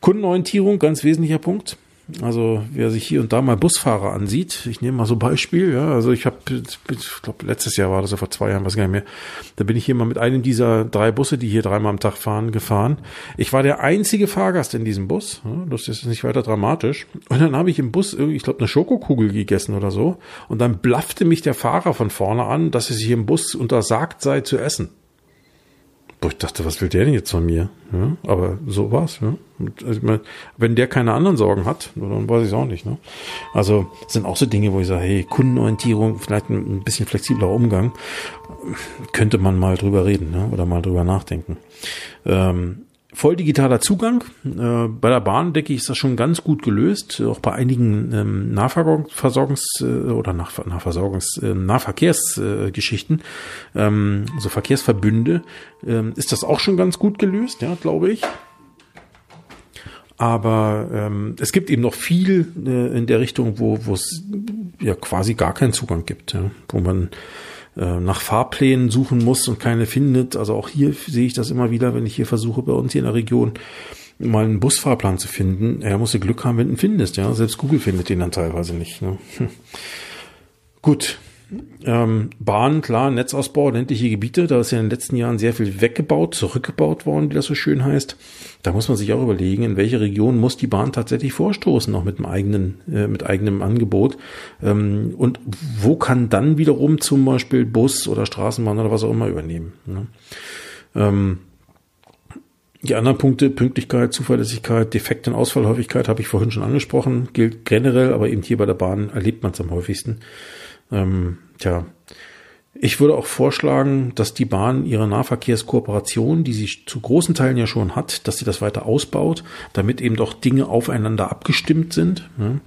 Kundenorientierung, ganz wesentlicher Punkt. Also wer sich hier und da mal Busfahrer ansieht, ich nehme mal so Beispiel, ja, also ich habe, ich glaube letztes Jahr war das, vor zwei Jahren, weiß gar nicht mehr, da bin ich hier mal mit einem dieser drei Busse, die hier dreimal am Tag fahren, gefahren. Ich war der einzige Fahrgast in diesem Bus, ja, das ist nicht weiter dramatisch. Und dann habe ich im Bus, ich glaube, eine Schokokugel gegessen oder so. Und dann blaffte mich der Fahrer von vorne an, dass es hier im Bus untersagt sei zu essen. Boah, ich dachte, was will der denn jetzt von mir? Ja, aber so war's. Ja. Also, wenn der keine anderen Sorgen hat, dann weiß ich auch nicht. Ne? Also sind auch so Dinge, wo ich sage, hey, Kundenorientierung, vielleicht ein, bisschen flexibler Umgang, könnte man mal drüber reden ne? oder mal drüber nachdenken. Ähm, voll digitaler Zugang. Äh, bei der Bahn, denke ich, ist das schon ganz gut gelöst. Auch bei einigen ähm, Nahversorgungs- äh, oder Nahversorgungs-, äh, Nahverkehrsgeschichten, ähm, so Verkehrsverbünde, ähm, ist das auch schon ganz gut gelöst, ja, glaube ich. Aber ähm, es gibt eben noch viel äh, in der Richtung, wo es ja quasi gar keinen Zugang gibt, ja, wo man äh, nach Fahrplänen suchen muss und keine findet. Also auch hier sehe ich das immer wieder, wenn ich hier versuche, bei uns hier in der Region mal einen Busfahrplan zu finden. Er muss ja Glück haben, wenn du ihn findest. Ja, selbst Google findet den dann teilweise nicht. Ne? Gut, ähm, Bahn, klar, Netzausbau, ländliche Gebiete, da ist ja in den letzten Jahren sehr viel weggebaut, zurückgebaut worden, wie das so schön heißt. Da muss man sich auch überlegen, in welche Region muss die Bahn tatsächlich vorstoßen, noch mit einem eigenen, äh, mit eigenem Angebot. Ähm, und wo kann dann wiederum zum Beispiel Bus oder Straßenbahn oder was auch immer übernehmen. Ne? Ähm, die anderen Punkte, Pünktlichkeit, Zuverlässigkeit, Defekte und Ausfallhäufigkeit, habe ich vorhin schon angesprochen, gilt generell, aber eben hier bei der Bahn erlebt man es am häufigsten. Ähm, tja, ich würde auch vorschlagen, dass die Bahn ihre Nahverkehrskooperation, die sie zu großen Teilen ja schon hat, dass sie das weiter ausbaut, damit eben doch Dinge aufeinander abgestimmt sind. Ne?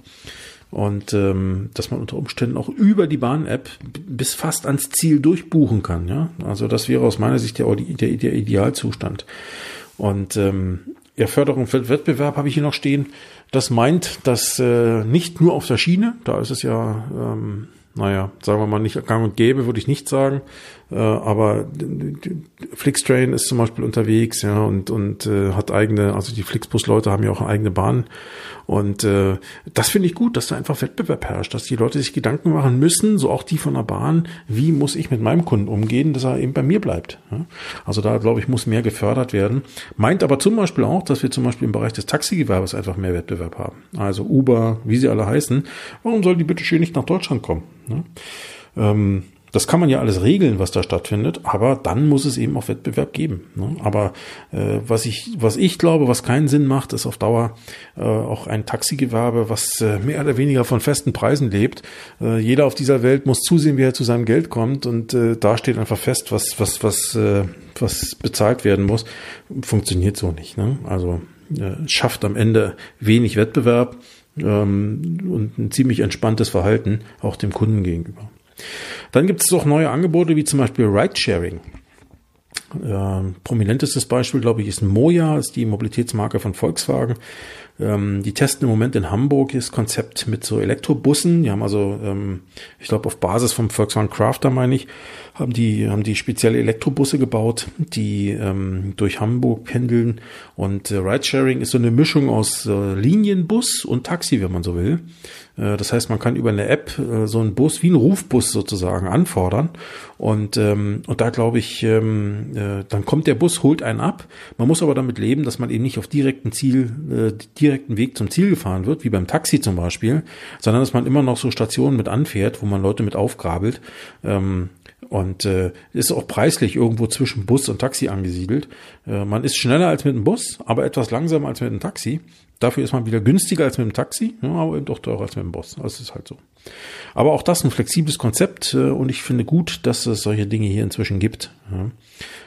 Und ähm, dass man unter Umständen auch über die Bahn-App bis fast ans Ziel durchbuchen kann. Ja? Also das wäre aus meiner Sicht der, der, der Idealzustand. Und ähm, ja, Förderung für Wettbewerb habe ich hier noch stehen. Das meint, dass äh, nicht nur auf der Schiene, da ist es ja ähm, naja, sagen wir mal nicht gang und gäbe, würde ich nicht sagen. Äh, aber Flixtrain ist zum Beispiel unterwegs, ja, und, und äh, hat eigene, also die Flixbus-Leute haben ja auch eigene Bahn. Und äh, das finde ich gut, dass da einfach Wettbewerb herrscht, dass die Leute sich Gedanken machen müssen, so auch die von der Bahn, wie muss ich mit meinem Kunden umgehen, dass er eben bei mir bleibt. Ja? Also da, glaube ich, muss mehr gefördert werden. Meint aber zum Beispiel auch, dass wir zum Beispiel im Bereich des Taxigewerbes einfach mehr Wettbewerb haben. Also Uber, wie sie alle heißen. Warum soll die bitte schön nicht nach Deutschland kommen? Ne? Ähm, das kann man ja alles regeln, was da stattfindet, aber dann muss es eben auch Wettbewerb geben. Ne? Aber äh, was ich, was ich glaube, was keinen Sinn macht, ist auf Dauer äh, auch ein Taxigewerbe, was äh, mehr oder weniger von festen Preisen lebt. Äh, jeder auf dieser Welt muss zusehen, wie er zu seinem Geld kommt, und äh, da steht einfach fest, was was was äh, was bezahlt werden muss. Funktioniert so nicht. Ne? Also äh, schafft am Ende wenig Wettbewerb ähm, und ein ziemlich entspanntes Verhalten auch dem Kunden gegenüber. Dann gibt es auch neue Angebote wie zum Beispiel Ridesharing. Ähm, prominentestes Beispiel, glaube ich, ist Moja, ist die Mobilitätsmarke von Volkswagen. Ähm, die testen im Moment in Hamburg das Konzept mit so Elektrobussen. Die haben also, ähm, ich glaube, auf Basis vom Volkswagen Crafter, meine ich, haben die, haben die spezielle Elektrobusse gebaut, die ähm, durch Hamburg pendeln. Und äh, Ridesharing ist so eine Mischung aus äh, Linienbus und Taxi, wenn man so will. Äh, das heißt, man kann über eine App äh, so einen Bus, wie einen Rufbus sozusagen, anfordern. Und, ähm, und da glaube ich, ähm, äh, dann kommt der Bus, holt einen ab. Man muss aber damit leben, dass man eben nicht auf direkten Ziel, äh, direkten Weg zum Ziel gefahren wird, wie beim Taxi zum Beispiel, sondern dass man immer noch so Stationen mit anfährt, wo man Leute mit aufgrabelt. Ähm, und äh, ist auch preislich irgendwo zwischen Bus und Taxi angesiedelt. Äh, man ist schneller als mit dem Bus, aber etwas langsamer als mit dem Taxi. Dafür ist man wieder günstiger als mit dem Taxi, ja, aber eben doch teurer als mit dem Bus. Das ist halt so. Aber auch das ein flexibles Konzept äh, und ich finde gut, dass es solche Dinge hier inzwischen gibt. Ja.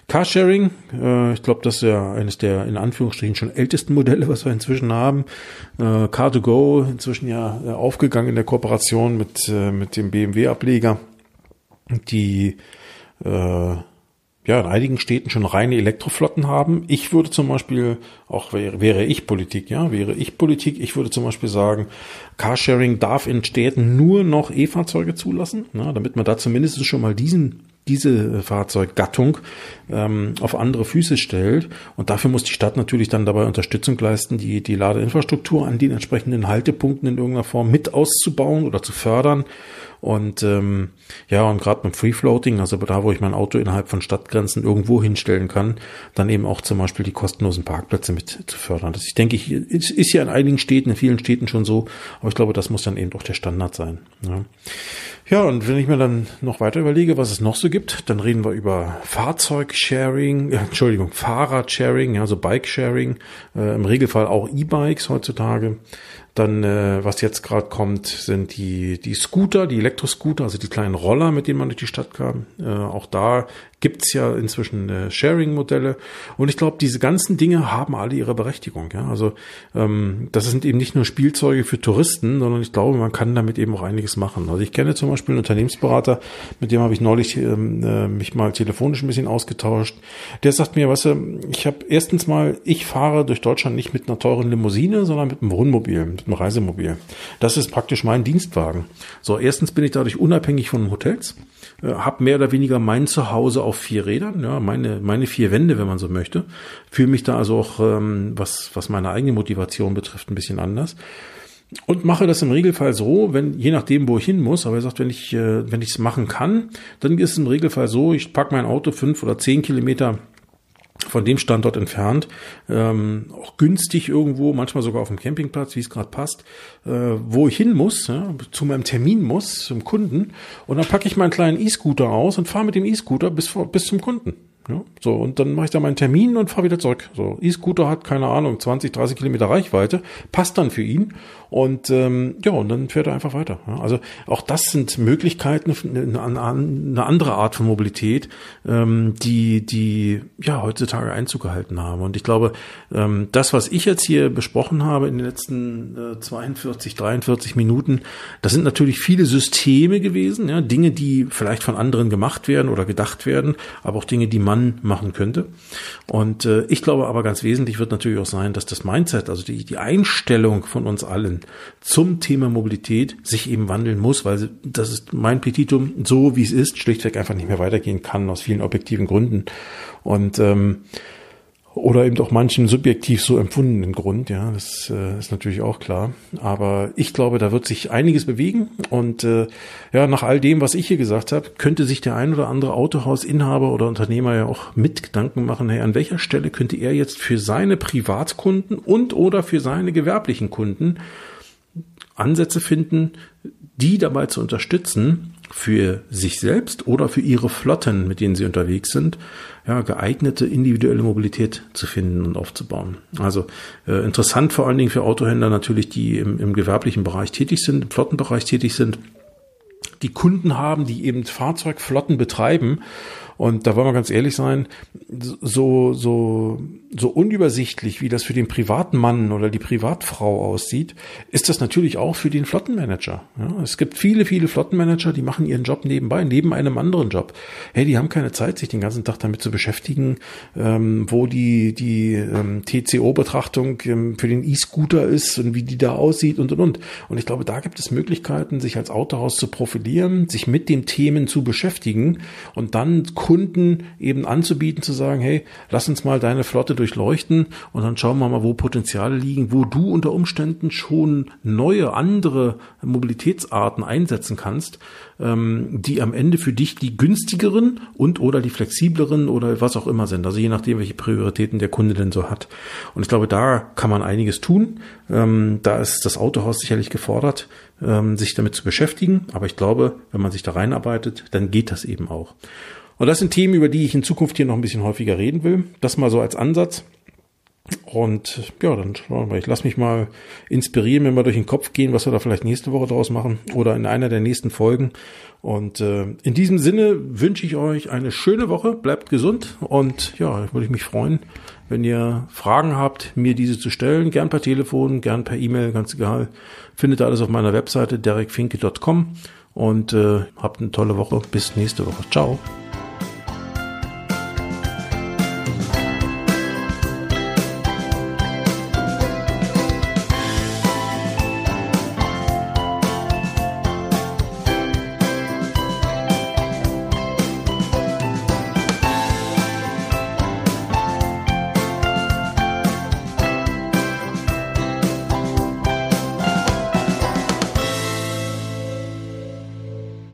Carsharing, äh, ich glaube, das ist ja eines der in Anführungsstrichen schon ältesten Modelle, was wir inzwischen haben. Äh, Car2Go, inzwischen ja äh, aufgegangen in der Kooperation mit, äh, mit dem BMW-Ableger, die äh, ja, in einigen Städten schon reine Elektroflotten haben. Ich würde zum Beispiel, auch wäre, wäre ich Politik, ja, wäre ich Politik, ich würde zum Beispiel sagen, Carsharing darf in Städten nur noch E-Fahrzeuge zulassen, na, damit man da zumindest schon mal diesen diese Fahrzeuggattung ähm, auf andere Füße stellt. Und dafür muss die Stadt natürlich dann dabei Unterstützung leisten, die, die Ladeinfrastruktur an den entsprechenden Haltepunkten in irgendeiner Form mit auszubauen oder zu fördern. Und ähm, ja, und gerade beim Free Floating, also da, wo ich mein Auto innerhalb von Stadtgrenzen irgendwo hinstellen kann, dann eben auch zum Beispiel die kostenlosen Parkplätze mit zu fördern. Das ich denke, ich, ist, ist ja in einigen Städten, in vielen Städten schon so, aber ich glaube, das muss dann eben auch der Standard sein. Ja. Ja, und wenn ich mir dann noch weiter überlege, was es noch so gibt, dann reden wir über Fahrzeugsharing, äh, Entschuldigung, Fahrradsharing, also Bikesharing, äh, im Regelfall auch E-Bikes heutzutage. Dann, äh, was jetzt gerade kommt, sind die, die Scooter, die Elektroscooter, also die kleinen Roller, mit denen man durch die Stadt kam. Äh, auch da gibt's ja inzwischen äh, Sharing-Modelle. Und ich glaube, diese ganzen Dinge haben alle ihre Berechtigung. Ja? Also ähm, das sind eben nicht nur Spielzeuge für Touristen, sondern ich glaube, man kann damit eben auch einiges machen. Also ich kenne zum Beispiel einen Unternehmensberater, mit dem habe ich neulich ähm, äh, mich mal telefonisch ein bisschen ausgetauscht. Der sagt mir, weißt du, ich habe erstens mal, ich fahre durch Deutschland nicht mit einer teuren Limousine, sondern mit einem Wohnmobil, mit einem Reisemobil. Das ist praktisch mein Dienstwagen. So, erstens bin ich dadurch unabhängig von Hotels, äh, habe mehr oder weniger mein Zuhause auf vier Rädern, ja, meine, meine vier Wände, wenn man so möchte. Fühle mich da also auch, ähm, was, was meine eigene Motivation betrifft, ein bisschen anders. Und mache das im Regelfall so, wenn, je nachdem, wo ich hin muss, aber er sagt, wenn ich, äh, wenn ich es machen kann, dann ist es im Regelfall so, ich packe mein Auto fünf oder zehn Kilometer von dem Standort entfernt, ähm, auch günstig irgendwo, manchmal sogar auf dem Campingplatz, wie es gerade passt, äh, wo ich hin muss, ja, zu meinem Termin muss, zum Kunden, und dann packe ich meinen kleinen E-Scooter aus und fahre mit dem E-Scooter bis, bis zum Kunden. Ja, so, und dann mache ich da meinen Termin und fahre wieder zurück. So, E-Scooter hat, keine Ahnung, 20, 30 Kilometer Reichweite, passt dann für ihn. Und ähm, ja, und dann fährt er einfach weiter. Ja, also auch das sind Möglichkeiten, eine, eine andere Art von Mobilität, ähm, die, die ja heutzutage Einzug gehalten haben. Und ich glaube, ähm, das, was ich jetzt hier besprochen habe in den letzten äh, 42, 43 Minuten, das sind natürlich viele Systeme gewesen, ja, Dinge, die vielleicht von anderen gemacht werden oder gedacht werden, aber auch Dinge, die man Mann machen könnte. Und äh, ich glaube aber ganz wesentlich wird natürlich auch sein, dass das Mindset, also die, die Einstellung von uns allen zum Thema Mobilität sich eben wandeln muss, weil das ist mein Petitum, so wie es ist, schlichtweg einfach nicht mehr weitergehen kann, aus vielen objektiven Gründen. Und ähm, oder eben auch manchen subjektiv so empfundenen Grund, ja, das äh, ist natürlich auch klar. Aber ich glaube, da wird sich einiges bewegen und äh, ja, nach all dem, was ich hier gesagt habe, könnte sich der ein oder andere Autohausinhaber oder Unternehmer ja auch mit Gedanken machen, hey, an welcher Stelle könnte er jetzt für seine Privatkunden und oder für seine gewerblichen Kunden Ansätze finden, die dabei zu unterstützen, für sich selbst oder für ihre Flotten, mit denen sie unterwegs sind, ja, geeignete individuelle Mobilität zu finden und aufzubauen. Also äh, interessant vor allen Dingen für Autohändler natürlich, die im, im gewerblichen Bereich tätig sind, im Flottenbereich tätig sind, die Kunden haben, die eben Fahrzeugflotten betreiben und da wollen wir ganz ehrlich sein, so, so, so unübersichtlich, wie das für den privaten Mann oder die Privatfrau aussieht, ist das natürlich auch für den Flottenmanager. Ja, es gibt viele, viele Flottenmanager, die machen ihren Job nebenbei, neben einem anderen Job. Hey, die haben keine Zeit, sich den ganzen Tag damit zu beschäftigen, ähm, wo die, die ähm, TCO-Betrachtung ähm, für den E-Scooter ist und wie die da aussieht und, und, und. Und ich glaube, da gibt es Möglichkeiten, sich als Autohaus zu profilieren, sich mit den Themen zu beschäftigen und dann Kunden eben anzubieten, zu sagen, hey, lass uns mal deine Flotte durchleuchten und dann schauen wir mal, wo Potenziale liegen, wo du unter Umständen schon neue, andere Mobilitätsarten einsetzen kannst, ähm, die am Ende für dich die günstigeren und oder die flexibleren oder was auch immer sind. Also je nachdem, welche Prioritäten der Kunde denn so hat. Und ich glaube, da kann man einiges tun. Ähm, da ist das Autohaus sicherlich gefordert, ähm, sich damit zu beschäftigen. Aber ich glaube, wenn man sich da reinarbeitet, dann geht das eben auch. Und das sind Themen, über die ich in Zukunft hier noch ein bisschen häufiger reden will. Das mal so als Ansatz. Und ja, dann schauen wir. Ich lasse mich mal inspirieren, wenn wir durch den Kopf gehen, was wir da vielleicht nächste Woche draus machen oder in einer der nächsten Folgen. Und äh, in diesem Sinne wünsche ich euch eine schöne Woche. Bleibt gesund und ja, würde ich mich freuen, wenn ihr Fragen habt, mir diese zu stellen. Gern per Telefon, gern per E-Mail, ganz egal. Findet alles auf meiner Webseite derekfinke.com und äh, habt eine tolle Woche. Bis nächste Woche. Ciao.